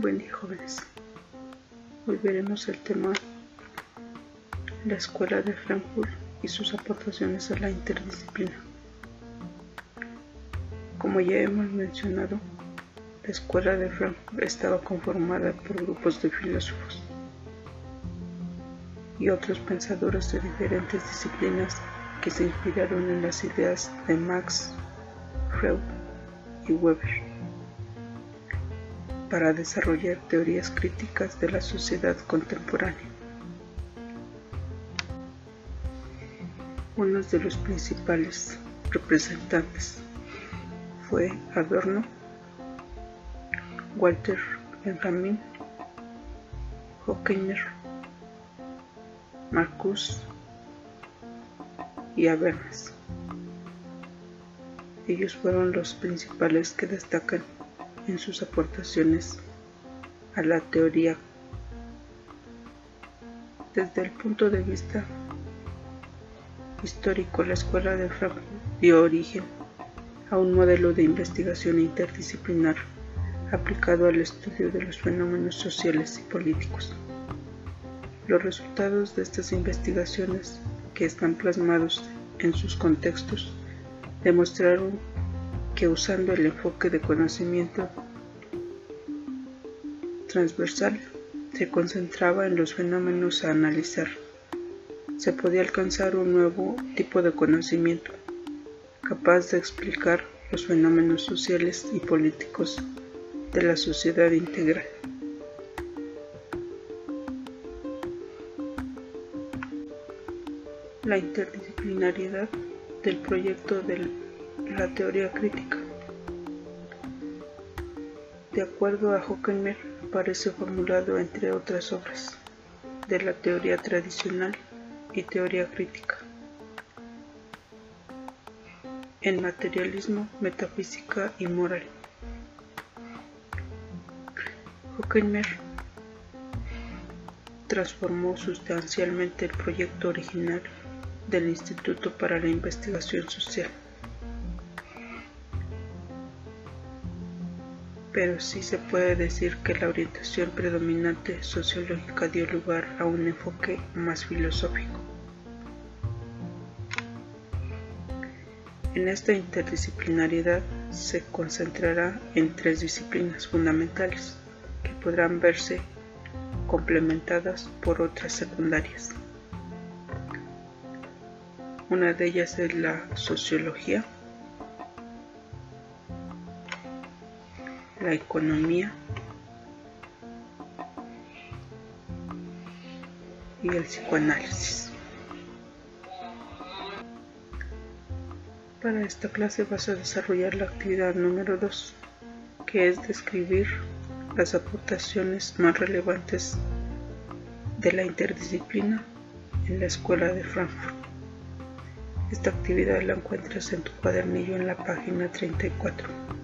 Buen día jóvenes. Hoy veremos el tema la Escuela de Frankfurt y sus aportaciones a la interdisciplina. Como ya hemos mencionado, la Escuela de Frankfurt estaba conformada por grupos de filósofos y otros pensadores de diferentes disciplinas que se inspiraron en las ideas de Max, Freud y Weber para desarrollar teorías críticas de la sociedad contemporánea. Uno de los principales representantes fue Adorno, Walter Benjamin, Hockenheim, Marcus y Habermas. Ellos fueron los principales que destacan en sus aportaciones a la teoría desde el punto de vista histórico la escuela de Frankfurt dio origen a un modelo de investigación interdisciplinar aplicado al estudio de los fenómenos sociales y políticos. Los resultados de estas investigaciones, que están plasmados en sus contextos, demostraron que usando el enfoque de conocimiento transversal se concentraba en los fenómenos a analizar. Se podía alcanzar un nuevo tipo de conocimiento, capaz de explicar los fenómenos sociales y políticos de la sociedad integral. La interdisciplinariedad del proyecto la teoría crítica. De acuerdo a Hockenheim, aparece formulado entre otras obras de la teoría tradicional y teoría crítica. En materialismo, metafísica y moral. Hockenheim transformó sustancialmente el proyecto original del Instituto para la Investigación Social. Pero sí se puede decir que la orientación predominante sociológica dio lugar a un enfoque más filosófico. En esta interdisciplinariedad se concentrará en tres disciplinas fundamentales que podrán verse complementadas por otras secundarias. Una de ellas es la sociología, la economía y el psicoanálisis. Para esta clase vas a desarrollar la actividad número 2, que es describir las aportaciones más relevantes de la interdisciplina en la Escuela de Frankfurt. Esta actividad la encuentras en tu cuadernillo en la página 34.